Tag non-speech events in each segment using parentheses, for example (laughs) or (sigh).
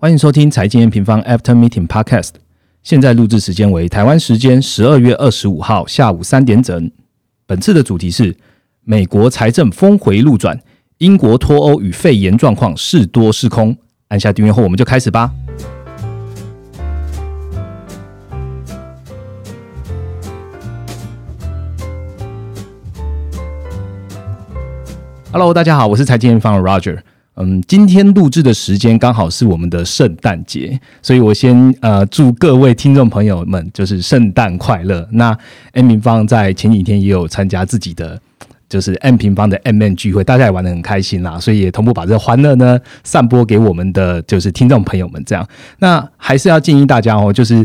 欢迎收听财经 M 平方 After Meeting Podcast。现在录制时间为台湾时间十二月二十五号下午三点整。本次的主题是美国财政峰回路转，英国脱欧与肺炎状况是多是空。按下订阅后，我们就开始吧。Hello，大家好，我是财经 M 平方的 Roger。嗯，今天录制的时间刚好是我们的圣诞节，所以我先呃祝各位听众朋友们就是圣诞快乐。那 M 平方在前几天也有参加自己的就是 M 平方的 M N 聚会，大家也玩的很开心啦，所以也同步把这个欢乐呢散播给我们的就是听众朋友们。这样，那还是要建议大家哦，就是。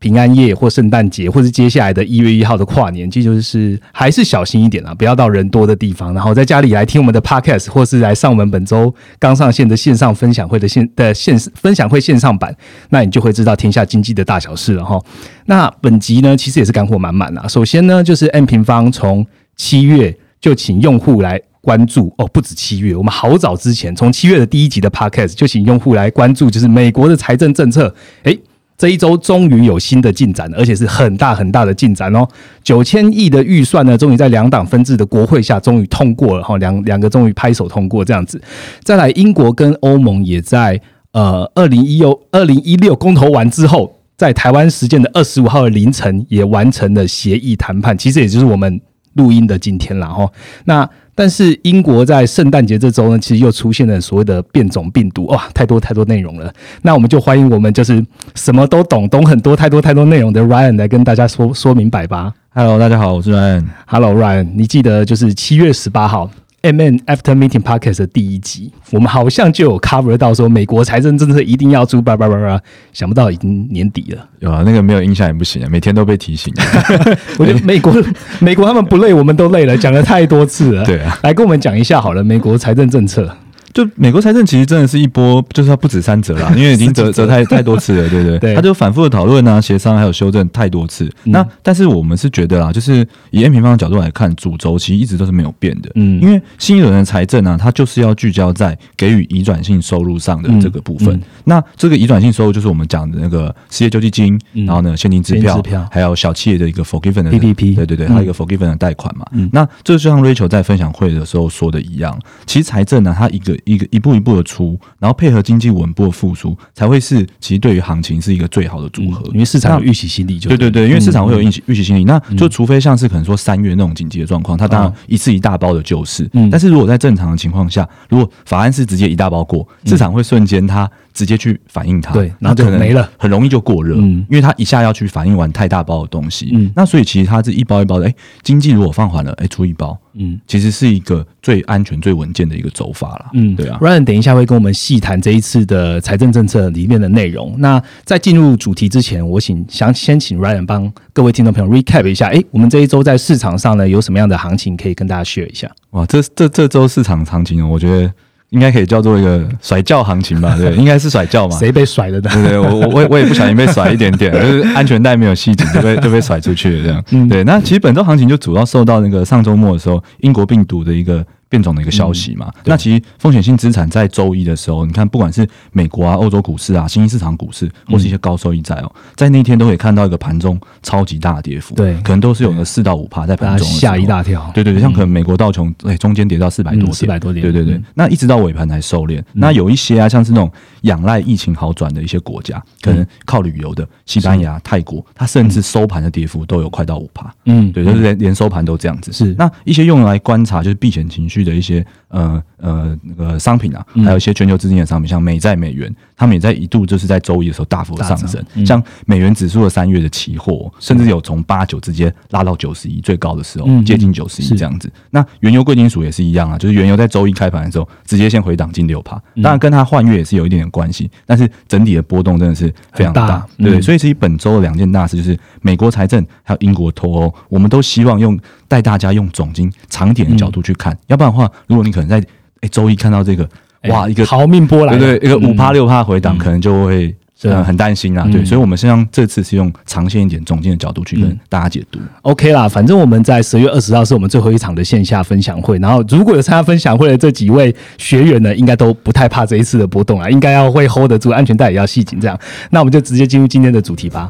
平安夜或圣诞节，或是接下来的一月一号的跨年，这就是还是小心一点啊，不要到人多的地方，然后在家里来听我们的 podcast，或是来上我们本周刚上线的线上分享会的线的线分享会线上版，那你就会知道天下经济的大小事了哈。那本集呢，其实也是干货满满啊。首先呢，就是 M 平方从七月就请用户来关注哦，不止七月，我们好早之前从七月的第一集的 podcast 就请用户来关注，就是美国的财政政策，诶。这一周终于有新的进展，而且是很大很大的进展哦！九千亿的预算呢，终于在两党分治的国会下终于通过了哈，两两个终于拍手通过这样子。再来，英国跟欧盟也在呃二零一六二零一六公投完之后，在台湾时间的二十五号的凌晨也完成了协议谈判，其实也就是我们录音的今天了哈。那但是英国在圣诞节这周呢，其实又出现了所谓的变种病毒，哇，太多太多内容了。那我们就欢迎我们就是什么都懂，懂很多太多太多内容的 Ryan 来跟大家说说明白吧。Hello，大家好，我是 Ryan。Hello Ryan，你记得就是七月十八号。M N After Meeting Podcast 的第一集，我们好像就有 cover 到说美国财政政策一定要出，叭叭叭叭，想不到已经年底了。有啊，那个没有印象也不行啊，每天都被提醒。(laughs) 我觉得美国美国他们不累，我们都累了，讲了太多次了。对啊，来跟我们讲一下好了，美国财政政策。就美国财政其实真的是一波，就是它不止三折啦，(laughs) 因为已经折折太太多次了，对不对？(laughs) 他就反复的讨论啊、协商还有修正太多次。那但是我们是觉得啦，就是以 N 平方的角度来看，主轴其实一直都是没有变的。嗯，因为新一轮的财政啊，它就是要聚焦在给予移转性收入上的这个部分。那这个移转性收入就是我们讲的那个失业救济金，然后呢现金支票，还有小企业的一个 forgiven 的 PPP，对对对，还有一个 forgiven 的贷款嘛。那这就像 Rachel 在分享会的时候说的一样，其实财政呢，它一个。一个一步一步的出，然后配合经济稳步的复苏，才会是其实对于行情是一个最好的组合。因为市场有预期心理，就对对对，因为市场会有预期预期心理，那就除非像是可能说三月那种紧急的状况，它当然一次一大包的救市。嗯，但是如果在正常的情况下，如果法案是直接一大包过，市场会瞬间它。直接去反映它，对，然后就没了，很容易就过热，嗯，因为它一下要去反映完太大包的东西，嗯，那所以其实它是一包一包的，哎，经济如果放缓了，哎，出一包，嗯，其实是一个最安全、最稳健的一个走法了，嗯，对啊。Ryan 等一下会跟我们细谈这一次的财政政策里面的内容。那在进入主题之前，我请想先请 Ryan 帮各位听众朋友 recap 一下，哎，我们这一周在市场上呢有什么样的行情可以跟大家 share 一下？哇，这这这周市场行情，我觉得。应该可以叫做一个甩轿行情吧？(laughs) 对，应该是甩轿嘛。谁被甩了的？对对，我我我我也不小心被甩一点点，(laughs) 就是安全带没有系紧，就被 (laughs) 就被甩出去了这样。对，那其实本周行情就主要受到那个上周末的时候英国病毒的一个。变种的一个消息嘛，那其实风险性资产在周一的时候，你看不管是美国啊、欧洲股市啊、新兴市场股市，或是一些高收益债哦，在那一天都可以看到一个盘中超级大的跌幅，对，可能都是有个四到五趴在盘中吓一大跳，对对对，像可能美国道琼哎中间跌到四百多点，四百多点，对对对，那一直到尾盘才收敛。那有一些啊，像是那种仰赖疫情好转的一些国家，可能靠旅游的西班牙、泰国，它甚至收盘的跌幅都有快到五趴，嗯，对，就是连连收盘都这样子。是。那一些用来观察就是避险情绪的一些呃。呃呃，那个商品啊，还有一些全球资金的商品，像美债、美元，他们也在一度就是在周一的时候大幅上升。像美元指数的三月的期货，甚至有从八九直接拉到九十一，最高的时候接近九十一这样子。那原油贵金属也是一样啊，就是原油在周一开盘的时候直接先回档近六趴，当然跟它换月也是有一点点关系，但是整体的波动真的是非常大，对对？所以其实本周的两件大事就是美国财政还有英国脱欧，我们都希望用带大家用总金长点的角度去看，要不然的话，如果你可能在哎周一看到这个，哇，一个逃命波来，对对，一个五趴六趴回档，可能就会对啊呃很担心啦，对，所以我们实际上这次是用长线一点、总监的角度去跟大家解读。OK 啦，反正我们在十月二十号是我们最后一场的线下分享会，然后如果有参加分享会的这几位学员呢，应该都不太怕这一次的波动啊，应该要会 hold 得住，安全带也要系紧，这样。那我们就直接进入今天的主题吧。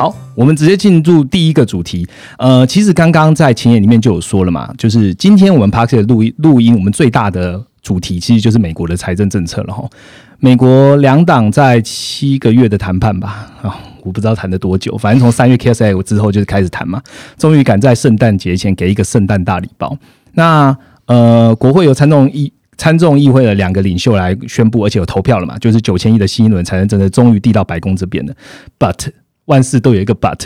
好，我们直接进入第一个主题。呃，其实刚刚在前言里面就有说了嘛，就是今天我们 p a r k 的录音录音，我们最大的主题其实就是美国的财政政策了哈。美国两党在七个月的谈判吧，啊、我不知道谈了多久，反正从三月 KSA 之后就是开始谈嘛，终于赶在圣诞节前给一个圣诞大礼包。那呃，国会有参众议参众议会的两个领袖来宣布，而且有投票了嘛，就是九千亿的新一轮财政政策终于递到白宫这边了。But 万事都有一个 but，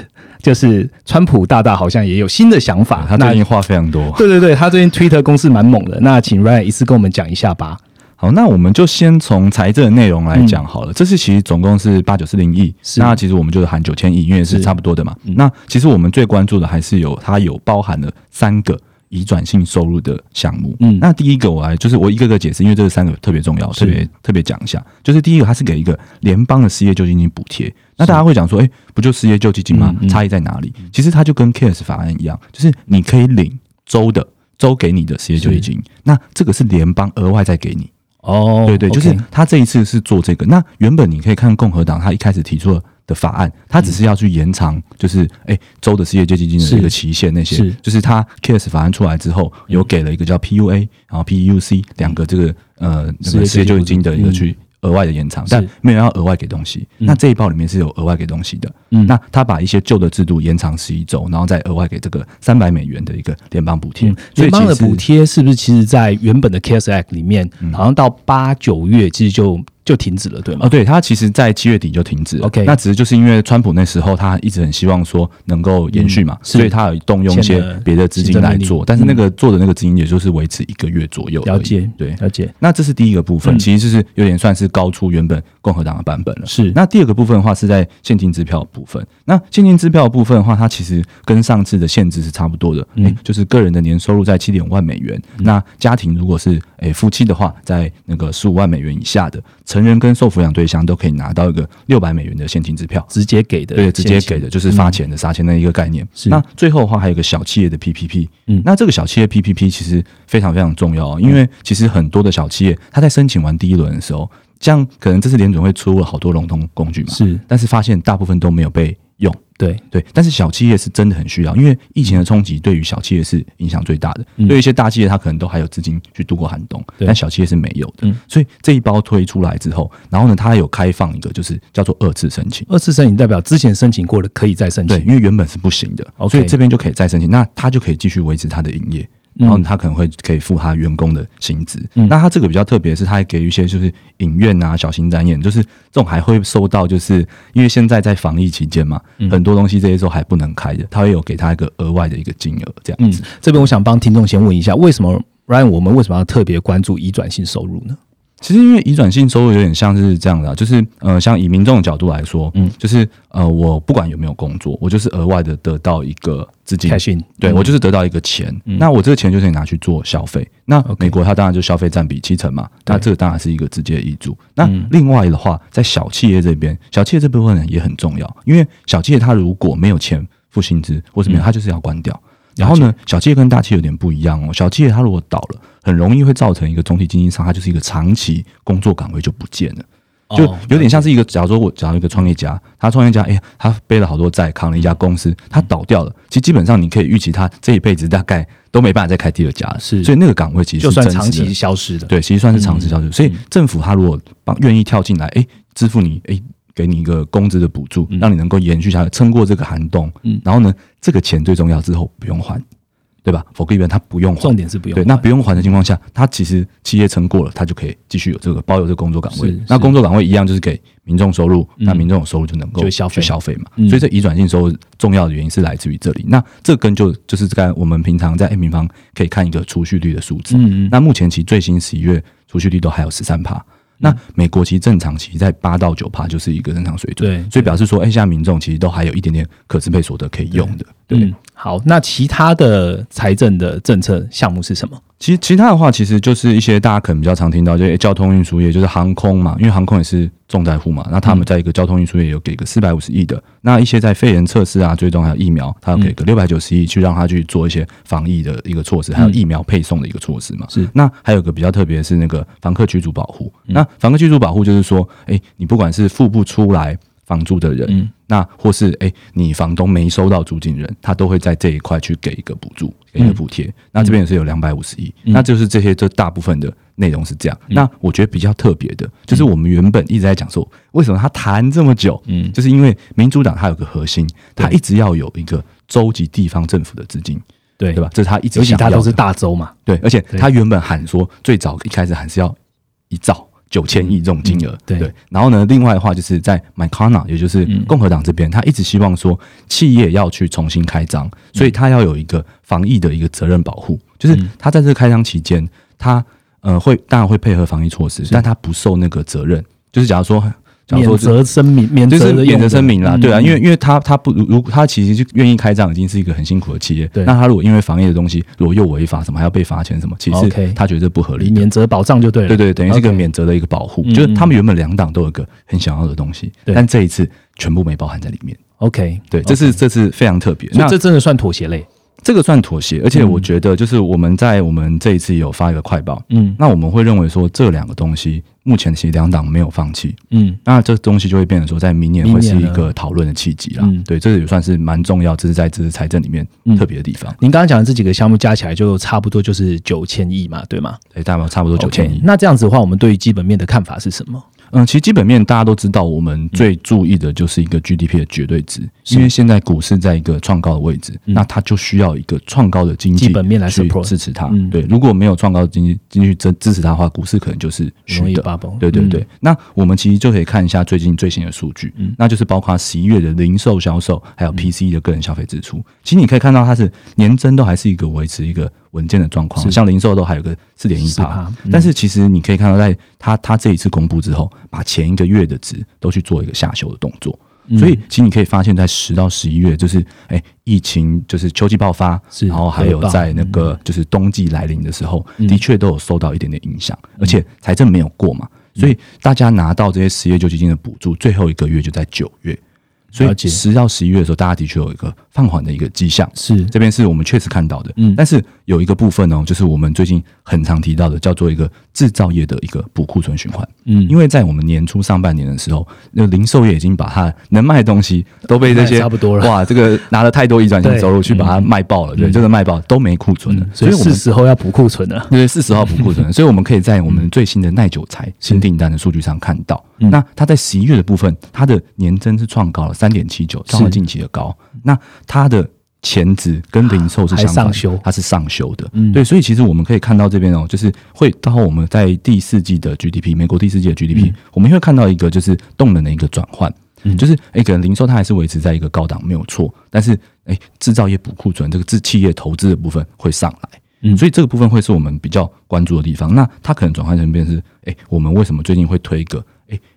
就是川普大大好像也有新的想法。他最近话非常多。对对对，他最近 Twitter 攻势蛮猛的。那请 Ryan 一次跟我们讲一下吧。好，那我们就先从财政的内容来讲好了。这次其实总共是八九四零亿，那其实我们就是含九千亿，因为是是差不多的嘛。那其实我们最关注的还是有它有包含了三个。移转性收入的项目，嗯那第一个我来就是我一个个解释，因为这三个特别重要，特别特别讲一下。就是第一个，它是给一个联邦的失业救济金补贴。那大家会讲说，哎、不就失业救济金吗？嗯嗯差异在哪里？其实它就跟 CARES 法案一样，就是你可以领州的州给你的失业救济金，那这个是联邦额外再给你。哦对对，就是他这一次是做这个。那原本你可以看共和党他一开始提出的法案，它只是要去延长，就是哎州的失业救济金的是一个期限，那些是。就是它 CARES 法案出来之后，有给了一个叫 PUA，然后 PUC 两个这个呃那个失业救济金的一个去。额外的延长，但没有要额外给东西。那这一包里面是有额外给东西的。嗯。那他把一些旧的制度延长十一周，然后再额外给这个三百美元的一个联邦补贴。联邦的补贴是不是其实在原本的 CARES Act 里面，好像到八九月其实就就停止了，对吗？哦，对，他其实在七月底就停止了。OK 那只是就是因为川普那时候他一直很希望说能够延续嘛，嗯所以他有动用一些别的资金来做，但是那个做的那个资金也就是维持一个月左右。了解，对。了解，那这是第一个部分，嗯其实就是有点算是高出原本共和党的版本了。是那第二个部分的话是在现金支票的部分。那现金支票的部分的话，它其实跟上次的限制是差不多的，嗯诶就是个人的年收入在七点五万美元，那家庭如果是诶夫妻的话，在那个十五万美元以下的成人跟受抚养对象都可以拿到一个六百美元的现金支票。直接给的，对，直接给的就是发钱的、撒钱的一个概念。是。那最后的话还有一个小企业的 PPP，嗯。那这个小企业 PPP 其实非常非常重要哦，因为其实很多的小企业，它在申请完第一轮的时候，这样可能这次联准会出了好多融通工具嘛，是。但是发现大部分都没有被用。对，对，但是小企业是真的很需要，因为疫情的冲击对于小企业是影响最大的。嗯对一些大企业，它可能都还有资金去度过寒冬，但小企业是没有的。嗯所以这一包推出来之后，然后呢，它有开放一个就是叫做二次申请。二次申请代表之前申请过的可以再申对，请，因为原本是不行的所以这边就可以再申请，那它就可以继续维持它的营业。然后他可能会可以付他员工的薪资。嗯那他这个比较特别，是他还给予一些就是影院啊、小型展演，就是这种还会收到，就是因为现在在防疫期间嘛，嗯很多东西这些时候还不能开的，他会有给他一个额外的一个金额这样嗯子。，这边我想帮听众先问一下，为什么 Ryan 我们为什么要特别关注移转性收入呢？其实因为移转性收入有点像是这样的、啊，就是呃，像以民众的角度来说，嗯。嗯，就是呃，我不管有没有工作，我就是额外的得到一个资金。对、嗯。我就是得到一个钱，那我这个钱就可以拿去做消费。那美国它当然就消费占比七成嘛，那对这个当然是一个直接的益助。那嗯。另外的话，在小企业这边，小企业这部分呢也很重要，因为小企业它如果没有钱付薪资或是没有，它就是要关掉。然后呢，小企业跟大企业有点不一样哦。小企业它如果倒了，很容易会造成一个总体经济上，它就是一个长期工作岗位就不见了。就哦有点像是一个，假如说我假如一个创业家，他创业家，哎、呀，他背了好多债，扛了一家公司，他倒掉了，其实基本上你可以预期他这一辈子大概都没办法再开第二家了，是所以那个岗位其实就算长期消失的，对，其实算是长期消失。所以政府他如果帮愿意跳进来，哎、支付你，哎、给你一个工资的补助，让你能够延续下来，撑过这个寒冬。嗯然后呢，这个钱最重要，之后不用还，对吧？否则一般他不用还重。点是不用对，那不用还的情况下，他其实企业撑过了，他就可以继续有这个包有这个工作岗位。那工作岗位一样就是给民众收入，那民众有收入就能够就消费去消费嘛。嗯所以这移转性收入重要的原因是来自于这里。那这跟就就是在我们平常在 A 平方可以看一个储蓄率的数字。嗯嗯那目前其实最新十一月储蓄率都还有十三趴。那美国其实正常，其实在八到九趴就是一个正常水准，对所以表示说，哎、现在民众其实都还有一点点可支配所得可以用的，对，嗯好，那其他的财政的政策项目是什么？其其他的话，其实就是一些大家可能比较常听到，就是交通运输业，就是航空嘛，因为航空也是重灾户嘛。那他们在一个交通运输业有给个四百五十亿的，那一些在肺炎测试啊、追踪还有疫苗，他要给个六百九十亿，去让他去做一些防疫的一个措施，还有疫苗配送的一个措施嘛。是。那还有个比较特别的是那个房客居住保护。那房客居住保护就是说，哎，你不管是付不出来。房租的人，那或是哎，你房东没收到租金人，他都会在这一块去给一个补助，给一个补贴。那这边也是有两百五十亿，那就是这些，这大部分的内容是这样。那我觉得比较特别的，就是我们原本一直在讲说，为什么他谈这么久？嗯，就是因为民主党他有个核心，他一直要有一个州级地方政府的资金，对对吧？这是他一直想要，他都是大州嘛，对。而且他原本喊说，最早一开始喊是要一兆。九千亿这种金额，对，然后呢，另外的话就是在 McConnell，也就是共和党这边，他一直希望说企业要去重新开张，所以他要有一个防疫的一个责任保护，就是他在这个开张期间，他呃会当然会配合防疫措施，但他不受那个责任，就是假如说。免责声明，免就是免责声明啦，对啊，因为因为他他不如如他其实就愿意开张，已经是一个很辛苦的企业。对，那他如果因为防疫的东西，如果又违法，什么还要被罚钱什么，其实他觉得不合理。免责保障就对了，对对，等于是一个免责的一个保护。就是他们原本两党都有一个很想要的东西，但这一次全部没包含在里面。OK，对，这是这是非常特别，那这真的算妥协类。这个算妥协，而且我觉得就是我们在我们这一次有发一个快报，嗯，那我们会认为说这两个东西目前其实两党没有放弃，嗯，那这东西就会变成说在明年会是一个讨论的契机了，对，这个也算是蛮重要，这是在这次财政里面特别的地方。您刚刚讲的这几个项目加起来就差不多就是九千亿嘛，对吗？对，大概差不多九千亿。那这样子的话，我们对于基本面的看法是什么？嗯，其实基本面大家都知道，我们最注意的就是一个 GDP 的绝对值，因为现在股市在一个创高的位置，那它就需要一个创高的经济基本面来去支持它。对，如果没有创高的经济经济支支持它的话，股市可能就是虚的。对对对。那我们其实就可以看一下最近最新的数据，那就是包括十一月的零售销售，还有 PCE 的个人消费支出。其实你可以看到，它是年增都还是一个维持一个。稳健的状况，像零售都还有个四点一趴，但是其实你可以看到，在他他这一次公布之后，把前一个月的值都去做一个下修的动作，所以其实你可以发现，在十到十一月，就是哎疫情就是秋季爆发，然后还有在那个就是冬季来临的时候，的确都有受到一点点影响，而且财政没有过嘛，所以大家拿到这些失业救济金的补助，最后一个月就在九月。所以十到十一月的时候，大家的确有一个放缓的一个迹象，是。这边是我们确实看到的。嗯，但是有一个部分呢，就是我们最近很常提到的，叫做一个制造业的一个补库存循环。嗯，因为在我们年初上半年的时候，那零售业已经把它能卖的东西都被这些差不多了，哇，这个拿了太多一转性收入去把它卖爆了，对，就是卖爆都没库存了，所以是时候要补库存了。对，是时候补库存，所以我们可以在我们最新的耐久材新订单的数据上看到，那它在十一月的部分，它的年增是创高了三点七九。近期的高，那它的前值跟零售是相修，它是上修的，对，所以其实我们可以看到这边哦，就是会到我们在第四季的 GDP，美国第四季的 GDP，我们会看到一个就是动能的一个转换，就是哎，可能零售它还是维持在一个高档没有错，但是哎，制造业补库存，这个制企业投资的部分会上来，嗯，所以这个部分会是我们比较关注的地方。那它可能转换成变是，哎，我们为什么最近会推一个？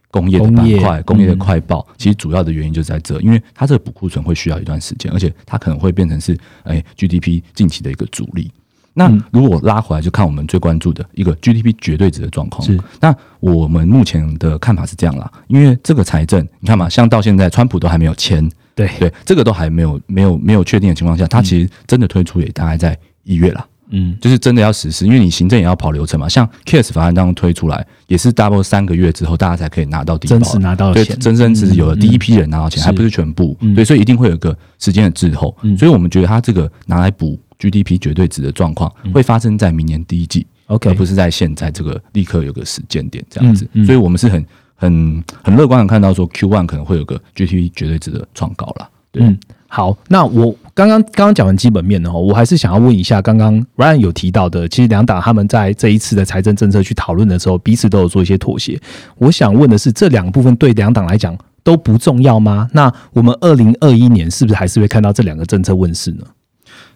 工业的板块，工业的快报，其实主要的原因就在这，因为它这个补库存会需要一段时间，而且它可能会变成是哎 GDP 近期的一个主力。那如果拉回来，就看我们最关注的一个 GDP 绝对值的状况。是，那我们目前的看法是这样啦，因为这个财政，你看嘛，像到现在川普都还没有签，对对，这个都还没有没有没有确定的情况下，它其实真的推出也大概在一月了。嗯，就是真的要实施，因为你行政也要跑流程嘛。像 Case 法案当中推出来，也是 double 三个月之后，大家才可以拿到第一真实拿到钱，真真实实有了第一批人拿到钱，还不是全部。对，所以一定会有个时间的滞后。所以我们觉得它这个拿来补 GDP 绝对值的状况，会发生在明年第一季，OK，而不是在现在这个立刻有个时间点这样子。所以我们是很很很乐观的看到说 Q one 可能会有个 GDP 绝对值的创高了。嗯，好，那我刚刚刚刚讲完基本面的话，我还是想要问一下，刚刚 Ryan 有提到的，其实两党他们在这一次的财政政策去讨论的时候，彼此都有做一些妥协。我想问的是，这两部分对两党来讲都不重要吗？那我们二零二一年是不是还是会看到这两个政策问世呢？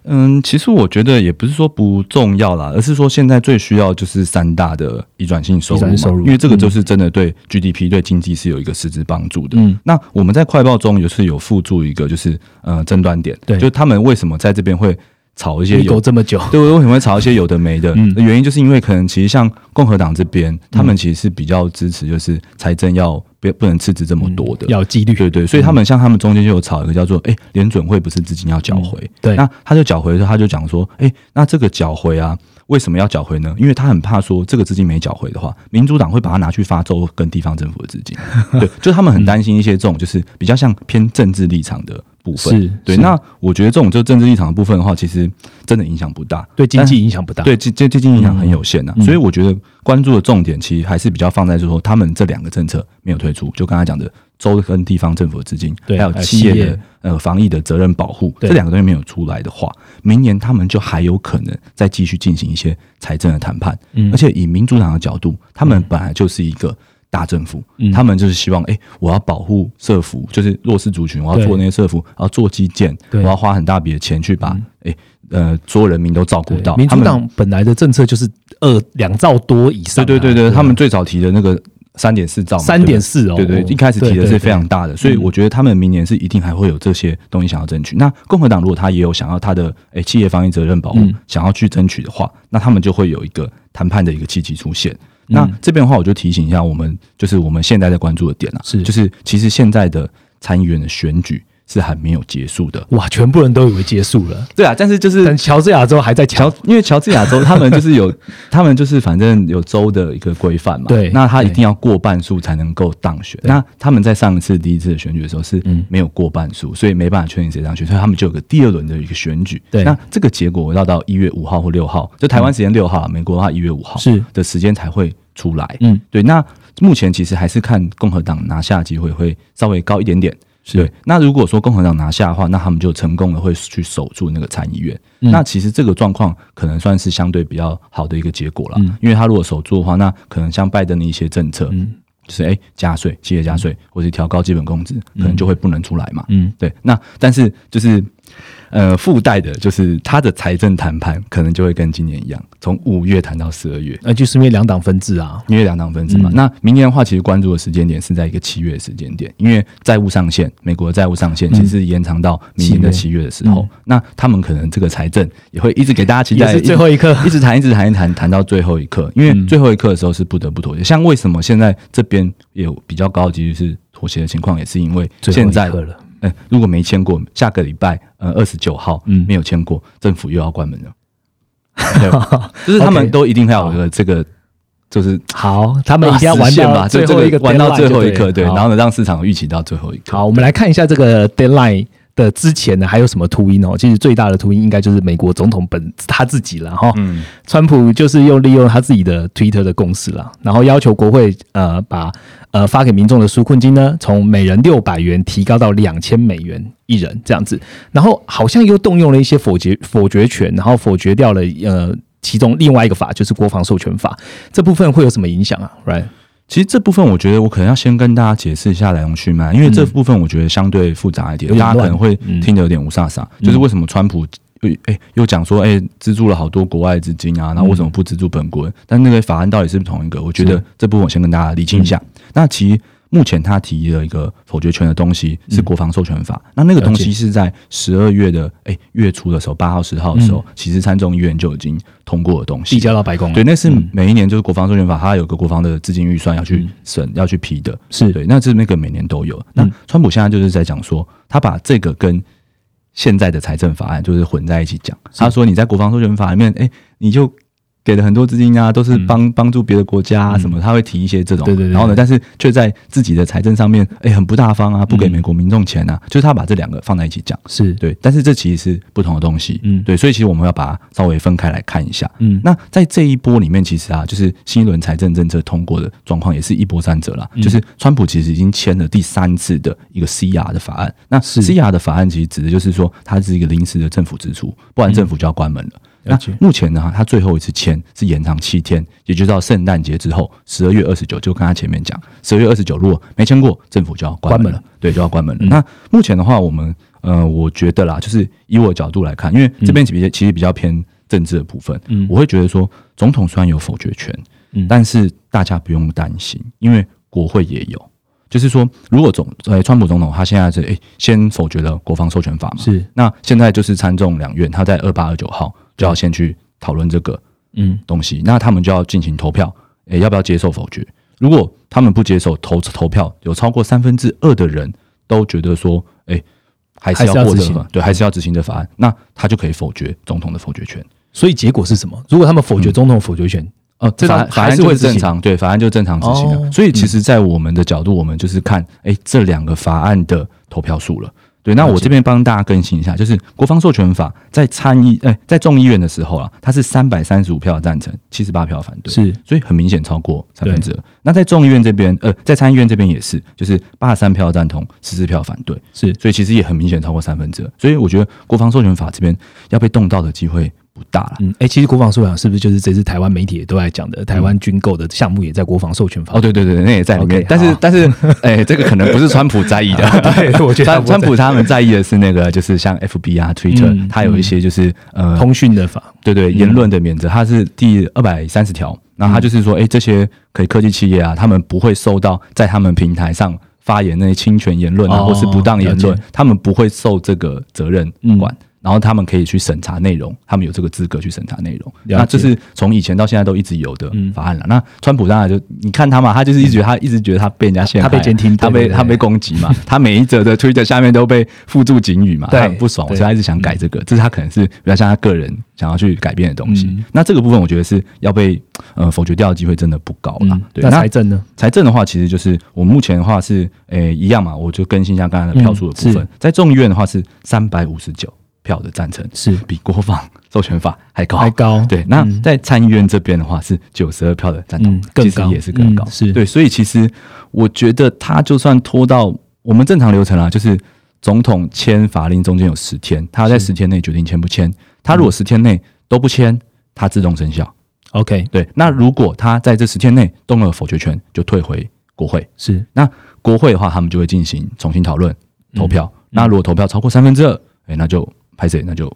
嗯，其实我觉得也不是说不重要啦，而是说现在最需要就是三大的移转性收入嘛，因为这个就是真的对 GDP 对经济是有一个实质帮助的。嗯，那我们在快报中也是有附注一个就是呃争端点，对，就他们为什么在这边会。炒一些有这么久，对，为什么会炒一些有的没的？原因就是因为可能其实像共和党这边，他们其实是比较支持，就是财政要不不能赤字这么多的，要纪律，对对。所以他们像他们中间就有炒一个叫做“哎，联准会不是资金要缴回”，对，那他就缴回的时候，他就讲说：“哎，那这个缴回啊，为什么要缴回呢？因为他很怕说这个资金没缴回的话，民主党会把它拿去发州跟地方政府的资金，(laughs) 对，就他们很担心一些这种就是比较像偏政治立场的。”部分对，那我觉得这种就政治立场的部分的话，其实真的影响不大，对经济影响不大，对这这经济影响很有限呐。所以我觉得关注的重点其实还是比较放在就是说，他们这两个政策没有推出，就刚才讲的州跟地方政府的资金，还有企业的呃防疫的责任保护，这两个东西没有出来的话，明年他们就还有可能再继续进行一些财政的谈判。而且以民主党的角度，他们本来就是一个。大政府，他们就是希望，哎，我要保护社服，就是弱势族群，我要做那些社服，要做基建，我要花很大笔的钱去把，哎，呃，所有人民都照顾到。民主党本来的政策就是二两兆多以上，对对对对，他们最早提的那个三点四兆，三点四哦，对对，一开始提的是非常大的，所以我觉得他们明年是一定还会有这些东西想要争取。那共和党如果他也有想要他的，哎，企业防疫责任保护想要去争取的话，那他们就会有一个谈判的一个契机出现。那这边的话，我就提醒一下我们，就是我们现在在关注的点啊，是。就是其实现在的参议员的选举是还没有结束的。哇，全部人都以为结束了。对啊，但是就是乔治亚州还在乔，因为乔治亚州他们就是有，(laughs) 他们就是反正有州的一个规范嘛。对，那他一定要过半数才能够当选。那他们在上一次第一次的选举的时候是没有过半数，所以没办法确定谁当选，所以他们就有个第二轮的一个选举。对，那这个结果要到一月五号或六号，就台湾时间六号，美国的话一月五号是的时间才会。出来，嗯，对，那目前其实还是看共和党拿下机会会稍微高一点点，对。那如果说共和党拿下的话，那他们就成功的会去守住那个参议院。那其实这个状况可能算是相对比较好的一个结果了，因为他如果守住的话，那可能像拜登的一些政策，嗯，就是哎加税，企业加税，或者调高基本工资，可能就会不能出来嘛，嗯，对。那但是就是。呃，附带的就是他的财政谈判可能就会跟今年一样，从五月谈到十二月，那就是因为两党分治啊，因为两党分治嘛。那明年的话，其实关注的时间点是在一个七月的时间点，因为债务上限，美国的债务上限其实延长到明年的七月。的时候，那他们可能这个财政也会一直给大家期待，最后一刻。(laughs) 一直谈，一直谈，一谈谈到最后一刻，因为最后一刻的时候是不得不妥协。像为什么现在这边有比较高的几率是妥协的情况，也是因为现在了。哎，如果没签过，下个礼拜，呃，二十九号，嗯，没有签过，政府又要关门了。(laughs) 就是他们都一定要有个这个，就是好，他们一定要玩到最后一个，玩到最后一刻，对，然后呢，让市场预期到最后一刻。好，我们来看一下这个 deadline。的之前呢，还有什么秃鹰哦？其实最大的秃鹰应该就是美国总统本他自己了哈。嗯，川普就是又利用他自己的 Twitter 的公司了，然后要求国会呃把呃发给民众的纾困金呢，从每人六百元提高到两千美元一人这样子，然后好像又动用了一些否决否决权，然后否决掉了呃其中另外一个法就是国防授权法，这部分会有什么影响啊？Right？其实这部分我觉得我可能要先跟大家解释一下来龙去脉，因为这部分我觉得相对复杂一点，大家可能会听得有点无煞煞。就是为什么川普又哎又讲说哎资助了好多国外资金啊，那为什么不资助本国？但那个法案到底是不是同一个？我觉得这部分我先跟大家理清一下。那其实。目前他提了一个否决权的东西是国防授权法，那那个东西是在十二月的哎月初的时候，八号十号的时候，其实参众议院就已经通过的东西，递交到白宫。对，那是每一年就是国防授权法，它有个国防的资金预算要去审要去批的，是对。那是那个每年都有。那川普现在就是在讲说，他把这个跟现在的财政法案就是混在一起讲。他说你在国防授权法里面，哎，你就。给了很多资金啊，都是帮帮助别的国家啊什么，他会提一些这种，对对。然后呢，但是却在自己的财政上面，哎，很不大方啊，不给美国民众钱啊，就是他把这两个放在一起讲，是。对。但是这其实是不同的东西，嗯，对。所以其实我们要把它稍微分开来看一下，嗯。那在这一波里面，其实啊，就是新一轮财政政策通过的状况也是一波三折了，就是川普其实已经签了第三次的一个 CR 的法案，那 CR 的法案其实指的就是说，它是一个临时的政府支出，不然政府就要关门了。那目前呢，他最后一次签是延长七天，也就到圣诞节之后，十二月二十九。就跟他前面讲，十二月二十九如果没签过，政府就要关门了，对，就要关门了。那目前的话，我们呃，我觉得啦，就是以我的角度来看，因为这边其实其实比较偏政治的部分，嗯我会觉得说，总统虽然有否决权，嗯但是大家不用担心，因为国会也有。就是说，如果总呃川普总统他现在是诶、先否决了国防授权法嘛，是那现在就是参众两院，他在二八二九号就要先去讨论这个嗯东西，那他们就要进行投票，诶、要不要接受否决？如果他们不接受投投票，有超过三分之二的人都觉得说，诶、还是要还是要执行过这个，对，还是要执行这法案，那他就可以否决总统的否决权。所以结果是什么？如果他们否决总统否决权，哦，这法种还是法案就会正常，对，法案就正常执行哦了。所以其实，在我们的角度，我们就是看，哎，这两个法案的投票数了。对，那我这边帮大家更新一下，就是国防授权法在参议，哎，在众议院的时候啊，它是三百三十五票赞成，七十八票反对，是。所以很明显超过三分之二。那在众议院这边，呃，在参议院这边也是，就是八十三票赞同，十四票反对，是。所以其实也很明显超过三分之二。所以我觉得国防授权法这边要被动到的机会不大了。嗯，哎、其实国防授权是不是就是这次台湾媒体也都在讲的？台湾军购的项目也在国防授权法。哦，对对对，那也在里面 OK，但是好但是，(laughs) 哎、这个可能不是川普在意的。(laughs) 对我觉得他不在川川普他们在意的是那个，就是像 FB 啊、Twitter，、嗯它有一些就是呃，通讯的法，对对，言论的免责，它是第二百三十条。然后它就是说，哎、这些可以科技企业啊，他们不会受到在他们平台上发言那些侵权言论啊，哦或是不当言论他们不会受这个责任嗯管。然后他们可以去审查内容，他们有这个资格去审查内容。那这是从以前到现在都一直有的嗯法案了。那川普当然就你看他嘛，他就是一直觉得他一直觉得他被人家陷害，他被监听他被他被攻击嘛，(laughs) 他每一则的推特下面都被附注警语嘛，他很不爽，所对以他一直想改这个，这是他可能是比较像他个人想要去改变的东西。嗯那这个部分我觉得是要被呃否决掉的机会真的不高了。嗯，对，那财政呢？财政的话，其实就是我目前的话是诶、一样嘛，我就更新一下刚才的票数的部分，嗯在众议院的话是三百五十九票的赞成，是。比国防授权法还高，还高。对，那嗯。在参议院这边的话是九十二票的赞同，嗯更其实高也是更高，嗯是。对，所以其实我觉得他就算拖到我们正常流程啊，就是总统签法令中间有十天，他在十天内决定签不签，他如果十天内都不签，他自动生效。OK 对，那如果他在这十天内动了否决权，就退回国会。是。那国会的话，他们就会进行重新讨论、投票。嗯。那如果投票超过三分之二，哎，那就拍谁，那就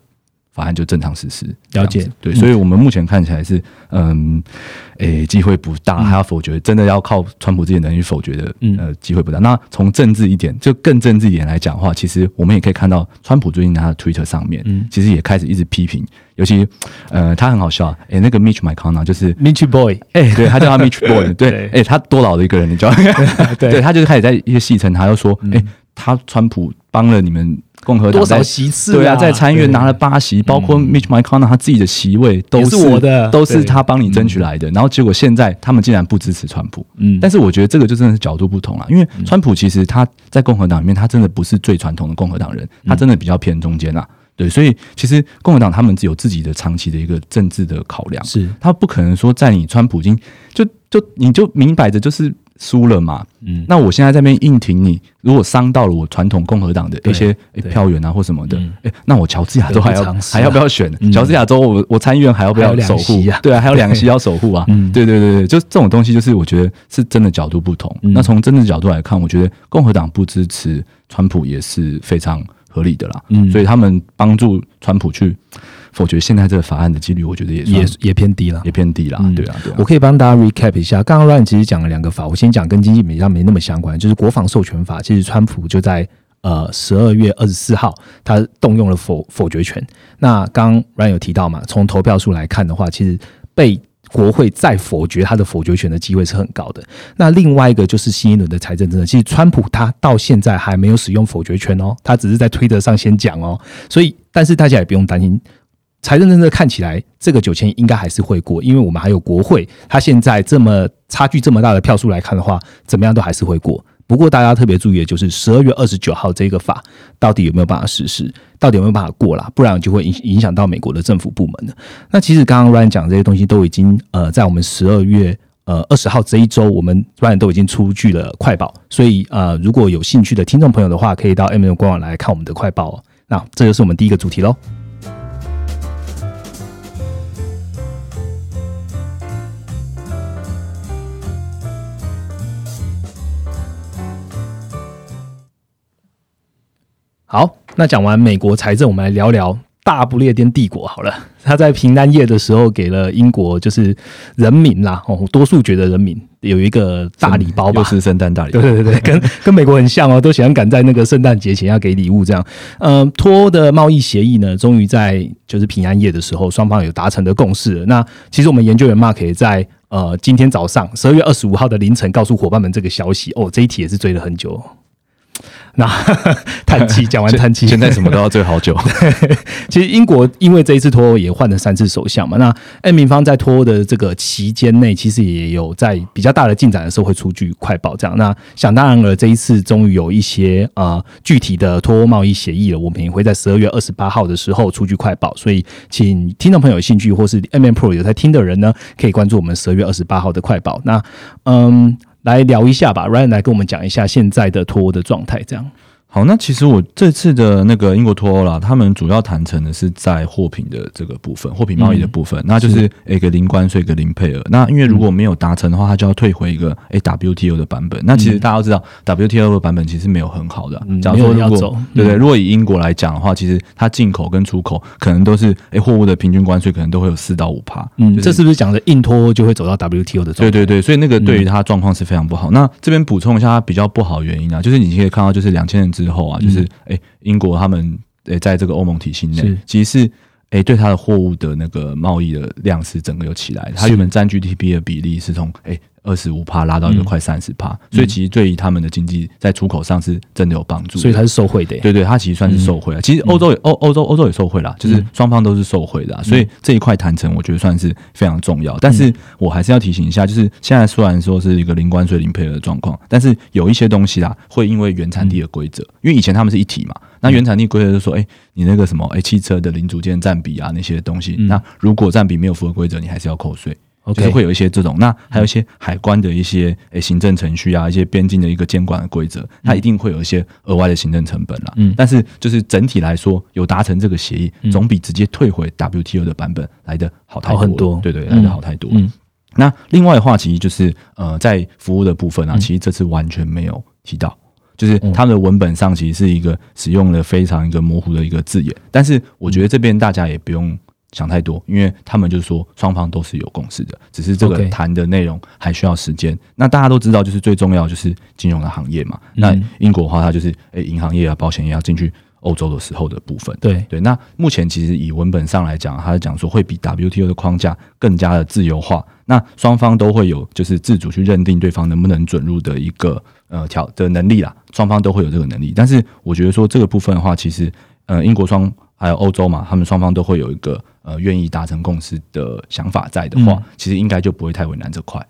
法案就正常实施。了解对，嗯所以我们目前看起来是，嗯，诶，机会不大，还要否决，真的要靠川普自己能力否决的，嗯呃，机会不大。那从政治一点，就更政治一点来讲的话，其实我们也可以看到，川普最近在他的 Twitter 上面，嗯其实也开始一直批评，尤其，呃，他很好笑啊，诶，那个 Mitch McConnell 就是。Mitch Boy，哎、对他叫他 (laughs) Mitch Boy，对，对哎、他多老的一个人，你知道？(laughs) 对 (laughs) 对他就是开始在一些戏称，他就说，哎、他川普帮了你们共和党多少席次对啊，在参议院拿了八席，包括 Mitch McConnell 他自己的席位都也是我的。都是他帮你争取来的。然后结果现在他们竟然不支持川普，嗯。但是我觉得这个就真的是角度不同了，因为川普其实他在共和党里面，他真的不是最传统的共和党人，他真的比较偏中间啊。对，所以其实共和党他们只有自己的长期的一个政治的考量，是。他不可能说在你川普已经就就你就明摆着就是输了嘛。嗯那我现在这边硬挺你，如果伤到了我传统共和党的一些票源啊或什么的哎，那我乔治亚州还要还要不要选嗯？乔治亚州我我参议院还要不要守护啊？对啊，还有两席要守护啊嗯。对对对对，就这种东西，就是我觉得是真的角度不同。嗯那从真的角度来看，我觉得共和党不支持川普也是非常合理的啦。嗯所以他们帮助川普去否决现在这个法案的几率，我觉得也也也偏低了也。偏低了。嗯对啊，对啊我。可以帮大家 recap 一下，刚刚 Ryan 其实讲了两个法，我先讲跟经济比较没那么相关，就是国防授权法。其实川普就在呃十二月二十四号，他动用了否否决权。那刚刚 Ryan 有提到嘛，从投票数来看的话，其实被国会再否决他的否决权的机会是很高的。那另外一个就是新一轮的财政政策，其实川普他到现在还没有使用否决权哦，他只是在推特上先讲哦，所以但是大家也不用担心。财政政策看起来，这个九千应该还是会过，因为我们还有国会，它现在这么差距这么大的票数来看的话，怎么样都还是会过。不过大家特别注意的就是十二月二十九号这个法到底有没有办法实施，到底有没有办法过啦，不然就会影影响到美国的政府部门了。那其实刚刚 Ryan 讲这些东西都已经呃在我们十二月呃二十号这一周，我们 Ryan 都已经出具了快报，所以呃如果有兴趣的听众朋友的话，可以到 M 的官网来看我们的快报哦。那这就是我们第一个主题喽。好，那讲完美国财政，我们来聊聊大不列颠帝国好了。(laughs) 他在平安夜的时候给了英国就是人民啦，哦，多数觉得人民有一个大礼包吧，又是圣诞大礼包。对 (laughs) 对对对，跟 (laughs) 跟美国很像哦，都喜欢赶在那个圣诞节前要给礼物这样。嗯，脱欧的贸易协议呢，终于在就是平安夜的时候，双方有达成的共识了。那其实我们研究员 Mark 也在呃今天早上十二月二十五号的凌晨告诉伙伴们这个消息哦，这一题也是追了很久。那 (laughs) 叹气，讲完叹气，现在什么都要最好久。(laughs) 其实英国因为这一次脱欧也换了三次首相嘛，那艾明方在脱欧的这个期间内，其实也有在比较大的进展的时候会出具快报，这样。那想当然了，这一次终于有一些呃具体的脱欧贸易协议了，我们也会在十二月二十八号的时候出具快报。所以，请听众朋友有兴趣或是 M M Pro 有在听的人呢，可以关注我们十二月二十八号的快报。那嗯。来聊一下吧，Ryan 来跟我们讲一下现在的脱的状态，这样。好，那其实我这次的那个英国脱欧啦，他们主要谈成的是在货品的这个部分，货品贸易的部分，那就是一个零关税，一个零配额。那因为如果没有达成的话，他就要退回一个诶 WTO 的版本。那其实大家都知道，WTO 的版本其实没有很好的。假如说如果对对，如果以英国来讲的话，其实它进口跟出口可能都是诶货物的平均关税可能都会有四到五帕。嗯，这是不是讲的硬脱欧就会走到 WTO 的？对对对，所以那个对于它状况是非常不好。那这边补充一下，它比较不好的原因啊，就是你可以看到，就是两千人之后啊，就是。哎，英国他们诶，在这个欧盟体系内，其实是诶，对它的货物的那个贸易的量是整个有起来，它原本占 GDP 的比例是从诶。二十五帕拉到一个快三十帕，所以其实对于他们的经济在出口上是真的有帮助，所以它是受惠的。对对，它其实算是受惠啊。其实欧洲也欧欧洲欧洲也受惠啦，就是双方都是受惠的，所以这一块谈成，我觉得算是非常重要。但是我还是要提醒一下，就是现在虽然说是一个零关税零配额的状况，但是有一些东西啦，会因为原产地的规则，因为以前他们是一体嘛，那原产地规则就说，哎，你那个什么，哎，汽车的零组件占比啊那些东西，那如果占比没有符合规则，你还是要扣税。就是会有一些这种，那还有一些海关的一些诶行政程序啊，一些边境的一个监管的规则，它一定会有一些额外的行政成本啦。嗯，但是就是整体来说，有达成这个协议，总比直接退回 WTO 的版本来的好太多。对对，来的好太多。嗯，那另外的话，其实就是呃，在服务的部分啊，其实这次完全没有提到，就是他们的文本上其实是一个使用了非常一个模糊的一个字眼，但是我觉得这边大家也不用。想太多，因为他们就是说双方都是有共识的，只是这个谈的内容还需要时间。那大家都知道，就是最重要就是金融的行业嘛。那英国的话，它就是诶银行业啊、保险业要进去欧洲的时候的部分。对对。那目前其实以文本上来讲，它是讲说会比 WTO 的框架更加的自由化。那双方都会有就是自主去认定对方能不能准入的一个呃条的能力啦。双方都会有这个能力。但是我觉得说这个部分的话，其实呃英国双还有欧洲嘛，他们双方都会有一个。呃，愿意达成共识的想法在的话，其实应该就不会太为难这块。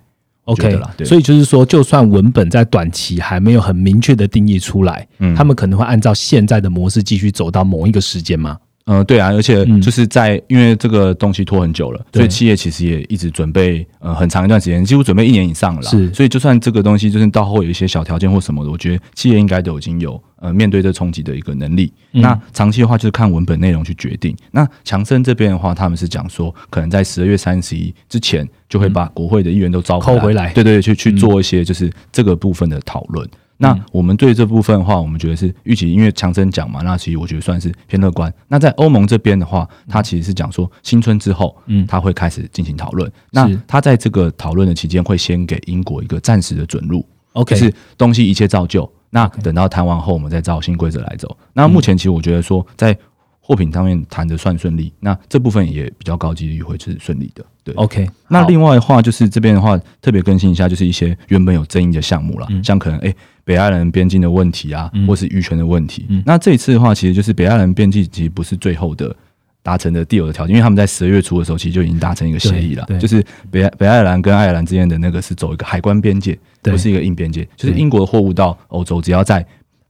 OK 了，所以就是说，就算文本在短期还没有很明确的定义出来，嗯，他们可能会按照现在的模式继续走到某一个时间吗？嗯，对啊，而且就是在因为这个东西拖很久了，所以企业其实也一直准备呃很长一段时间，几乎准备一年以上了。是，所以就算这个东西就是到后有一些小条件或什么的，我觉得企业应该都已经有呃面对这冲击的一个能力。那长期的话就是看文本内容去决定。那强生这边的话，他们是讲说，可能在十二月三十一之前就会把国会的议员都招回来，对对，去去做一些就是这个部分的讨论。那我们对这部分的话，我们觉得是预期，因为强生讲嘛，那其实我觉得算是偏乐观。那在欧盟这边的话，他其实是讲说新春之后，嗯，他会开始进行讨论。那他在这个讨论的期间，会先给英国一个暂时的准入，OK，是东西一切照旧。那等到谈完后，我们再照新规则来走。那目前其实我觉得说，在货品上面谈的算顺利，那这部分也比较高几率会是顺利的。对，OK。那另外的话，就是这边的话特别更新一下，就是一些原本有争议的项目了，像可能哎。北爱尔兰边境的问题啊，或是渔权的问题。那这一次的话，其实就是北爱尔兰边境其实不是最后的达成的第二的条件，因为他们在十二月初的时候其实就已经达成一个协议了，就是北北爱尔兰跟爱尔兰之间的那个是走一个海关边界，不是一个硬边界，就是英国的货物到欧洲只要在。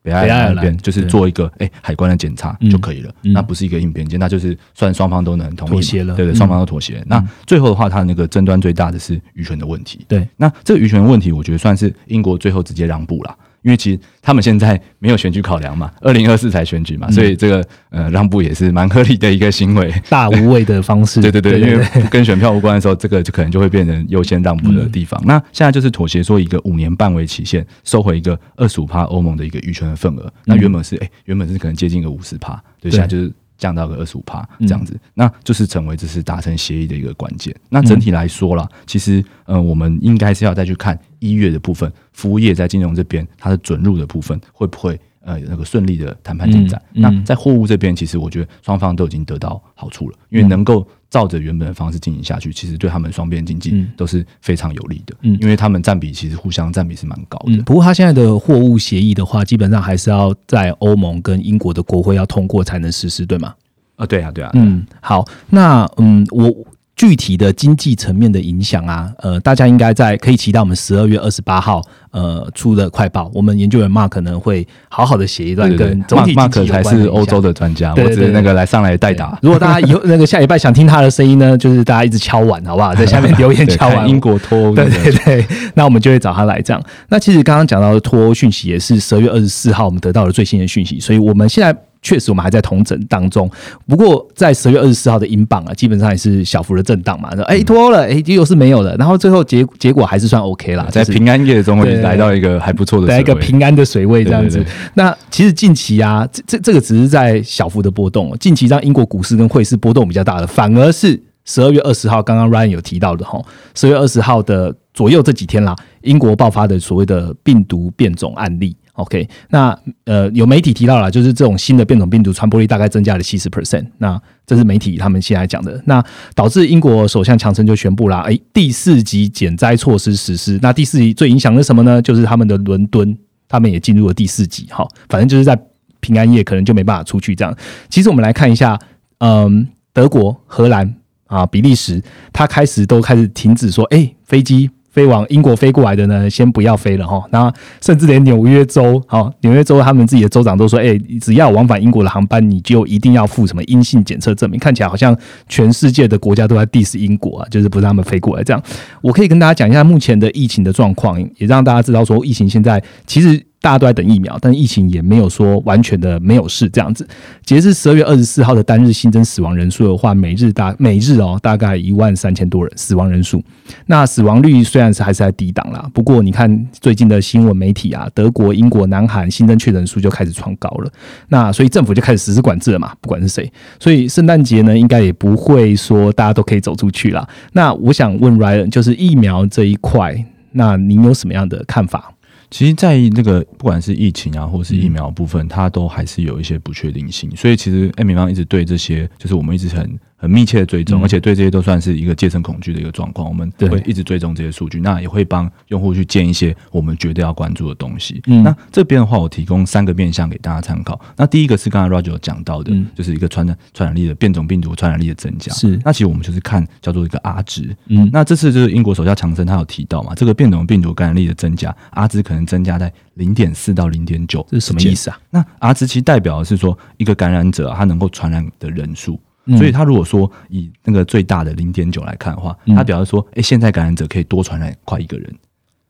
北爱尔兰那边就是做一个哎海关的检查就可以了，那不是一个硬边界，那就是算双方都能同意妥协了，对对，双方都妥协。那最后的话，它那个争端最大的是渔权的问题。对，那这个渔权问题，我觉得算是英国最后直接让步了，因为其实他们现在没有选举考量嘛，二零二四才选举嘛，所以这个呃让步也是蛮合理的一个行为，大无畏的方式。(laughs) 对对对，因为跟选票无关的时候，这个就可能就会变成优先让步的地方。那现在就是妥协，说一个五年半为期限，收回一个二十五趴欧盟的一个预权的份额。那原本是哎，原本是可能接近个五十趴，对，现在就是。降到个二十五帕这样子，那就是成为这是达成协议的一个关键。那整体来说啦，其实呃，我们应该是要再去看一月的部分，服务业在金融这边它的准入的部分会不会呃那个顺利的谈判进展。那在货物这边，其实我觉得双方都已经得到好处了，因为能够照着原本的方式进行下去，其实对他们双边经济都是非常有利的。嗯，因为他们占比其实互相占比是蛮高的。不过，他现在的货物协议的话，基本上还是要在欧盟跟英国的国会要通过才能实施，对吗？啊，对啊，对啊，嗯，好，那嗯，我具体的经济层面的影响啊，呃，大家应该在可以期待我们十二月二十八号呃出的快报，我们研究员 Mark 可能会好好的写一段跟总体经济才是欧洲的专家，我只是那个来上来代打。如果大家以后那个下礼拜想听他的声音呢，就是大家一直敲碗，好不好？(laughs) 在下面留言敲碗。英国脱欧，对对对，那我们就会找他来这样。那其实刚刚讲到的脱欧讯息也是十二月二十四号我们得到了最新的讯息，所以我们现在。确实，我们还在同整当中。不过，在十月二十四号的英镑啊，基本上也是小幅的震荡嘛。说，哎，脱了，哎，结果是没有的。然后最后结结果还是算 OK 啦，在平安夜中会来到一个还不错的，来一个平安的水位这样子。那其实近期啊，这这这个只是在小幅的波动。近期让英国股市跟汇市波动比较大的，反而是十二月二十号，刚刚 Ryan 有提到的哈，十月二十号的左右这几天啦，英国爆发的所谓的病毒变种案例。OK，那呃有媒体提到了，就是这种新的变种病毒传播力大概增加了七十 percent。那这是媒体他们现在讲的，那导致英国首相强生就宣布了，哎，第四级减灾措施实施。那第四级最影响的是什么呢？就是他们的伦敦，他们也进入了第四级。哈，反正就是在平安夜可能就没办法出去这样。其实我们来看一下，嗯，德国、荷兰啊、比利时，它开始都开始停止说，哎，飞机。飞往英国飞过来的呢，先不要飞了哈。那甚至连纽约州，哈，纽约州他们自己的州长都说，哎，只要往返英国的航班，你就一定要附什么阴性检测证明。看起来好像全世界的国家都在 diss 英国啊，就是不让他们飞过来。这样，我可以跟大家讲一下目前的疫情的状况，也让大家知道说，疫情现在其实。大家都在等疫苗，但疫情也没有说完全的没有事这样子。截至十二月二十四号的单日新增死亡人数的话，每日大每日哦大概一万三千多人死亡人数。那死亡率虽然是还是在低档啦，不过你看最近的新闻媒体啊，德国、英国、南韩新增确诊数就开始创高了。那所以政府就开始实施管制了嘛，不管是谁。所以圣诞节呢，应该也不会说大家都可以走出去了。那我想问 Ryan，就是疫苗这一块，那您有什么样的看法？其实，在那个不管是疫情啊，或者是疫苗部分，它都还是有一些不确定性。所以，其实艾米方一直对这些，就是我们一直很。很密切的追踪，而且对这些都算是一个戒慎恐惧的一个状况。我们会一直追踪这些数据，那也会帮用户去建一些我们绝对要关注的东西。那这边的话，我提供三个面向给大家参考。那第一个是刚才 Roger 讲到的，就是一个传染传染力的变种病毒传染力的增加。是，那其实我们就是看叫做一个 R 值。嗯，那这次就是英国首相强生他有提到嘛，这个变种病毒感染力的增加，R 值可能增加在零点四到零点九，这是什么意思啊？那 R 值其实代表的是说，一个感染者他能够传染的人数。所以，他如果说以那个最大的零点九来看的话，他表示说，哎，现在感染者可以多传染快一个人。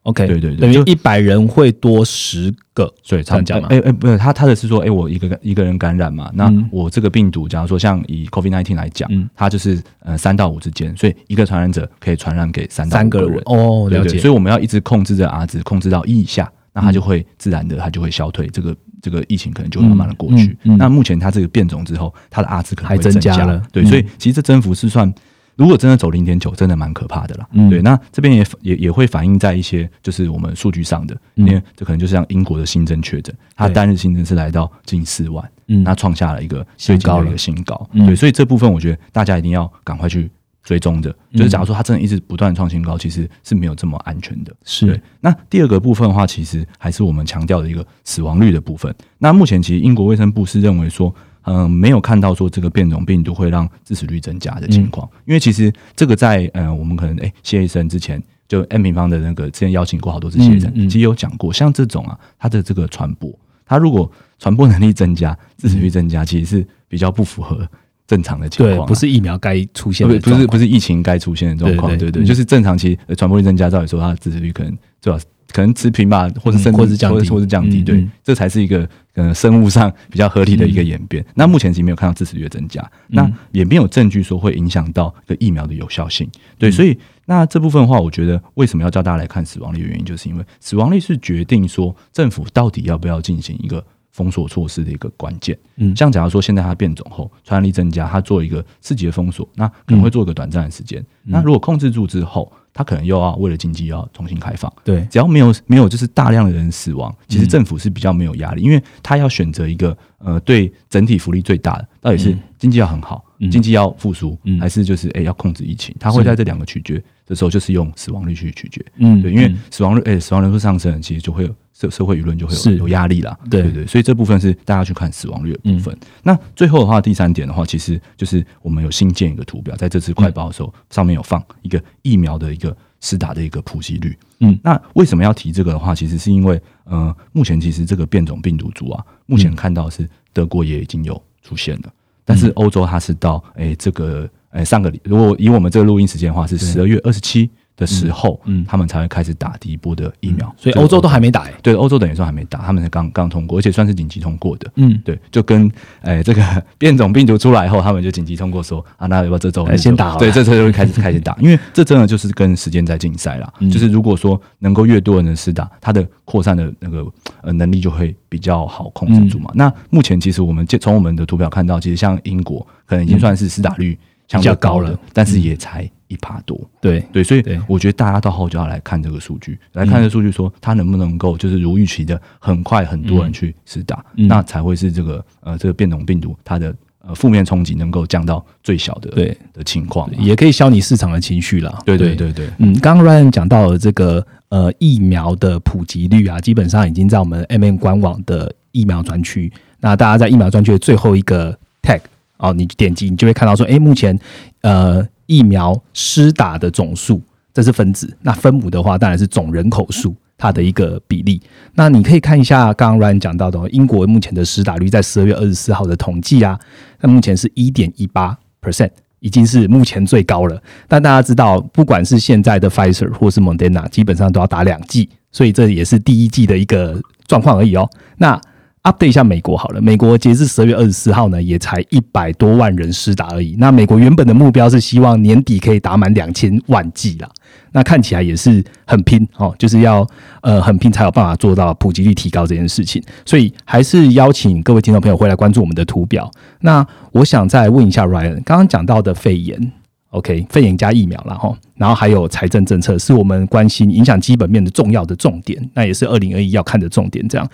OK，对对对，等于一百人会多十个，所以这样讲嘛？哎哎，不是，他他的是说，哎，我一个一个人感染嘛，那我这个病毒，假如说像以 COVID nineteen 来讲，它就是呃三到五之间，所以一个传染者可以传染给三到五个人。哦，了解。所以我们要一直控制着 R 值，控制到一以下，那它就会自然的，它就会消退这个。这个疫情可能就慢慢的过去。那目前它这个变种之后，它的阿兹可能会增加了。对，所以其实这增幅是算，如果真的走零点九，真的蛮可怕的啦。对，那这边也也也会反映在一些就是我们数据上的，因为这可能就是像英国的新增确诊，它单日新增是来到近四万，嗯，那创下了一个最高的一个新高。对，所以这部分我觉得大家一定要赶快去。追踪的，就是假如说它真的一直不断创新高，其实是没有这么安全的。是。那第二个部分的话，其实还是我们强调的一个死亡率的部分。那目前其实英国卫生部是认为说，嗯，没有看到说这个变种病毒会让致死率增加的情况。因为其实这个在嗯，我们可能诶，谢医生之前就 M 平方的那个之前邀请过好多次谢医生，其实有讲过，像这种啊，它的这个传播，它如果传播能力增加，致死率增加，其实是比较不符合。正常的情况，不是疫苗该出现的，不是不是疫情该出现的状况，对对，就是正常期传播率增加，照理说它的致死率可能最好可能持平吧，或者甚至或是降低或者降低，对这才是一个呃生物上比较合理的一个演变。那目前其实没有看到致死率的增加，那也没有证据说会影响到一个疫苗的有效性。对，所以那这部分的话，我觉得为什么要叫大家来看死亡率的原因，就是因为死亡率是决定说政府到底要不要进行一个。封锁措施的一个关键，嗯。像假如说现在它变种后传染力增加，它做一个四级的封锁，那可能会做一个短暂的时间。那如果控制住之后，它可能又要为了经济要重新开放。对，只要没有没有就是大量的人死亡，其实政府是比较没有压力，因为他要选择一个呃对整体福利最大的，到底是经济要很好，嗯经济要复苏，嗯还是就是诶、要控制疫情？它会在这两个取决的时候，就是用死亡率去取决。嗯对，因为嗯死亡率诶、死亡人数上升，其实就会有社社会舆论就会有是有压力啦。对对对，所以这部分是大家去看死亡率的部分。嗯那最后的话，第三点的话，其实就是我们有新建一个图表，在这次快报的时候，上面有放一个疫苗的一个施打的一个普及率。嗯，那为什么要提这个的话，其实是因为呃，目前其实这个变种病毒株啊，目前看到是德国也已经有出现了，但是欧洲它是到诶、这个诶、上个礼，如果以我们这个录音时间的话，是十二月二十七的时候，嗯嗯。他们才会开始打第一波的疫苗，所以欧洲都还没打欸。对欧洲等于说还没打，他们才刚刚通过，而且算是紧急通过的。嗯，对，就跟诶、这个 (laughs) 变种病毒出来后，他们就紧急通过说啊，那要不要这周哎先打对，这周就会开始开始打，(laughs) 因为这真的就是跟时间在竞赛啦。嗯就是如果说能够越多人的施打，它的扩散的那个呃能力就会比较好控制住嘛。嗯。那目前其实我们从我们的图表看到，其实像英国可能已经算是施打率相对比较高了高，但是也才一趴多。对，对，所以对我觉得大家到后就要来看这个数据，来看这个数据，说它能不能够就是如预期的，很快很多人去施打，嗯那才会是这个呃这个变种病毒它的呃负面冲击能够降到最小的对的情况。也可以消弭市场的情绪啦。对对对对，嗯，刚刚 Ryan 讲到了这个呃疫苗的普及率啊，基本上已经在我们 M N 官网的疫苗专区。那大家在疫苗专区的最后一个 tag 哦，你点击你就会看到说，诶，目前呃疫苗施打的总数，这是分子。那分母的话，当然是总人口数。它的一个比例，那你可以看一下刚刚 Ryan 讲到的，英国目前的施打率在十二月二十四号的统计啊，那目前是一点一八 percent，已经是目前最高了。但大家知道，不管是现在的 Pfizer 或是 Moderna，基本上都要打两剂，所以这也是第一剂的一个状况而已哦。那 update 一下美国好了，美国截至十二月二十四号呢，也才一百多万人施打而已。那美国原本的目标是希望年底可以打满两千万剂啦。那看起来也是很拼哦，就是要呃很拼才有办法做到普及率提高这件事情。所以还是邀请各位听众朋友回来关注我们的图表。那我想再问一下 Ryan，刚刚讲到的肺炎。OK，肺炎加疫苗了哈，然后还有财政政策是我们关心影响基本面的重要的重点，那也是二零二一要看的重点。这样，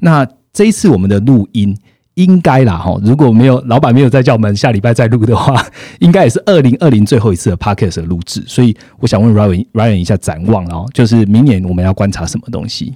那这一次我们的录音应该啦哈，如果没有老板没有再叫我们下礼拜再录的话，(laughs) 应该也是二零二零最后一次的 Podcast 的录制。所以我想问 Ryan Ryan 一下展望哦，就是明年我们要观察什么东西？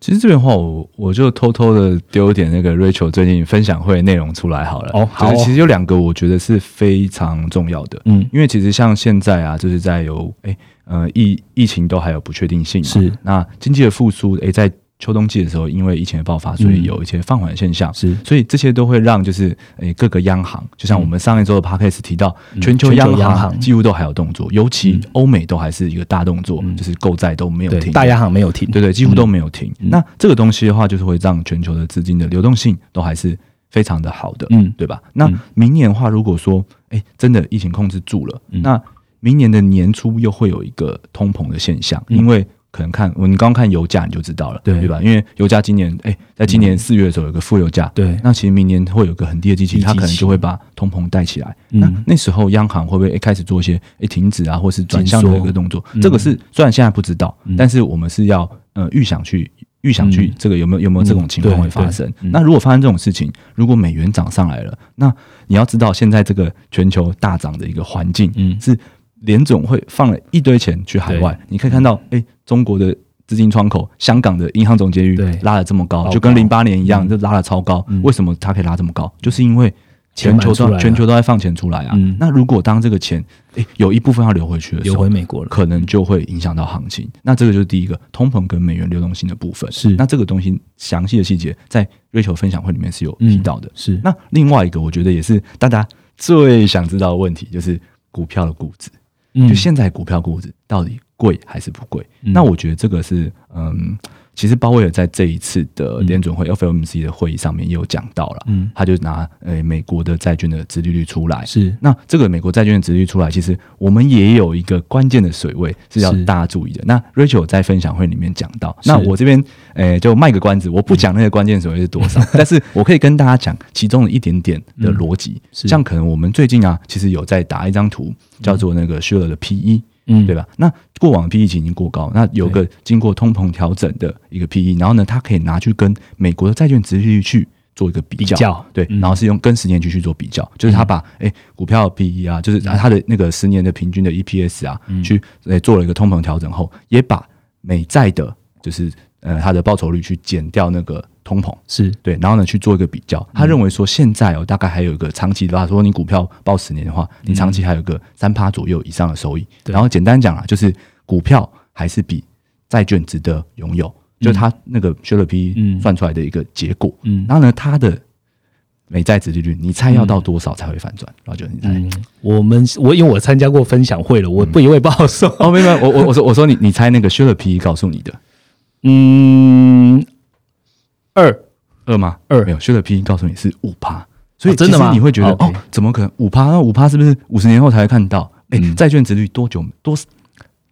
其实这边的话，我我就偷偷的丢一点那个 Rachel 最近分享会内容出来好了。哦好就是其实有两个我觉得是非常重要的，嗯，因为其实像现在啊，就是在有哎呃疫疫情都还有不确定性嘛，是那经济的复苏，哎在秋冬季的时候，因为疫情的爆发，所以嗯。有一些放缓的现象。是。所以这些都会让就是诶、各个央行，就像我们上一周的 podcast 提到，嗯。全球央行行。几乎都还有动作，尤其欧美都还是一个大动作，嗯。就是购债都没有停，大央行没有停，对对，几乎都没有停。嗯。那这个东西的话，就是会让全球的资金的流动性都还是非常的好的，嗯。对吧？那嗯明年的话，如果说诶真的疫情控制住了，嗯。那明年的年初又会有一个通膨的现象，嗯。因为可能看我们刚刚看油价你就知道了，对。对吧？因为油价今年哎，在今年四月的时候有个负油价，对。那其实明年会有个很低的基期，低基期。它可能就会把通膨带起来。嗯。那那时候央行会不会诶开始做一些诶停止啊，或是转向的一个动作？嗯。这个是虽然现在不知道，嗯。但是我们是要呃预想去预想去嗯。这个有没有有没有这种情况嗯会发生。那如果发生这种事情，如果美元涨上来了，那你要知道现在这个全球大涨的一个环境，嗯。是联总会放了一堆钱去海外，你可以看到，哎、中国的资金窗口，香港的银行总结率对拉的这么高，高就跟零八年一样，嗯就拉的超高。嗯为什么它可以拉这么高？就是因为全球都全球都在放钱出来啊。嗯那如果当这个钱，哎、有一部分要流回去的时候流回，美国了，可能就会影响到行情。那这个就是第一个通膨跟美元流动性的部分。是那这个东西详细的细节在瑞球分享会里面是有提到的。是那另外一个，我觉得也是大家最想知道的问题，就是股票的估值。嗯就现在股票估值到底贵还是不贵？那我觉得这个是嗯。其实鲍威尔在这一次的联准会 FOMC 的会议上面也有讲到了，嗯，他就拿呃美国的债券的殖利率出来，是。那这个美国债券的殖利率出来，其实我们也有一个关键的水位是。要大家注意的。那 Rachel 在分享会里面讲到，那我这边诶就卖个关子，我不讲那个关键水位是多少，(laughs) 但是我可以跟大家讲其中的一点点的逻辑，像可能我们最近啊，其实有在打一张图，叫做那个 s h r 的 P E。嗯，对吧？那过往的 P E 值已经过高，那有个经过通膨调整的一个 P E，然后呢，它可以拿去跟美国的债券值利率去做一个比较，对，然后是用跟十年期去做比较，就是他把哎股票 P E 啊，就是它的那个十年的平均的 E P S 啊，去诶做了一个通膨调整后，也把美债的，就是呃它的报酬率去减掉那个。通膨是对，然后呢去做一个比较，他认为说现在哦大概还有一个长期的话，说你股票报十年的话，你长期还有个三趴左右以上的收益。然后简单讲啊，就是股票还是比债券值得拥有，就是他那个 s h r P 算出来的一个结果。嗯，然后呢，他的美债值利率，你猜要到多少才会反转？然后就你猜，我们我因为我参加过分享会了，我不以为不好说。哦，没有，我我我说我说你你猜那个 s h r P 告诉你的，嗯。二二吗？二没有，修的 P 告诉你是五趴，所以真的吗？你会觉得哦，怎么可能五趴？那五趴是不是五十年后才会看到？哎，债券值率多久多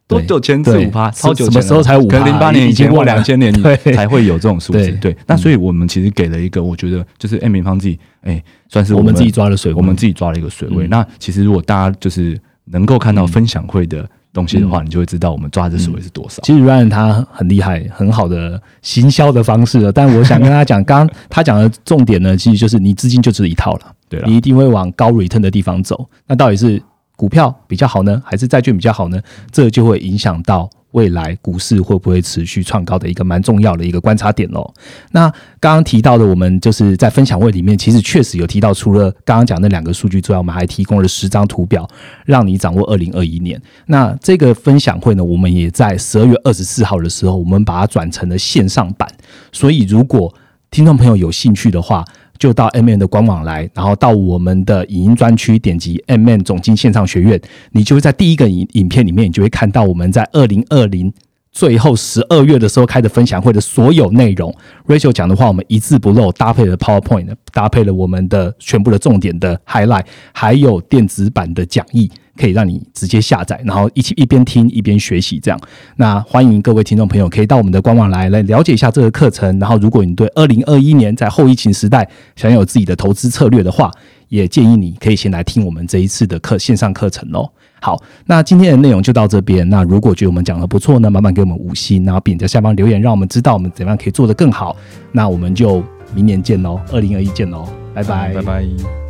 多久前是五趴？超久什么时候才五？可能零八年以前或两千年 (laughs) 才会有这种数字。对，那所以我们其实给了一个，我觉得就是 M 平方自己哎，算是我们自己抓的水位，我们自己抓了一个水位。那其实如果大家就是能够看到分享会的。东西的话，你就会知道我们抓的水位是多少。其实 Ryan 他很厉害，很好的行销的方式了。但我想跟他讲，刚刚他讲的重点呢，其实就是你资金就只一套了，对了你一定会往高 return 的地方走。那到底是股票比较好呢，还是债券比较好呢？这就会影响到。未来股市会不会持续创高的一个蛮重要的一个观察点哦。那刚刚提到的，我们就是在分享会里面，其实确实有提到，除了刚刚讲那两个数据之外，我们还提供了十张图表，让你掌握二零二一年。那这个分享会呢，我们也在十二月二十四号的时候，我们把它转成了线上版。所以，如果听众朋友有兴趣的话，就到 M N 的官网来，然后到我们的影音专区点击 M N 总经线上学院，你就会在第一个影影片里面，你就会看到我们在二零二零最后十二月的时候开的分享会的所有内容。Rachel 讲的话，我们一字不漏，搭配了 PowerPoint，搭配了我们的全部的重点的 highlight，还有电子版的讲义。可以让你直接下载，然后一起一边听一边学习，这样。那欢迎各位听众朋友可以到我们的官网来，来了解一下这个课程。然后，如果你对二零二一年在后疫情时代想有自己的投资策略的话，也建议你可以先来听我们这一次的课线上课程哦。好，那今天的内容就到这边。那如果觉得我们讲的不错呢，麻烦给我们五星，然后并在下方留言，让我们知道我们怎样可以做得更好。那我们就明年见喽，二零二一见喽，拜拜，拜拜。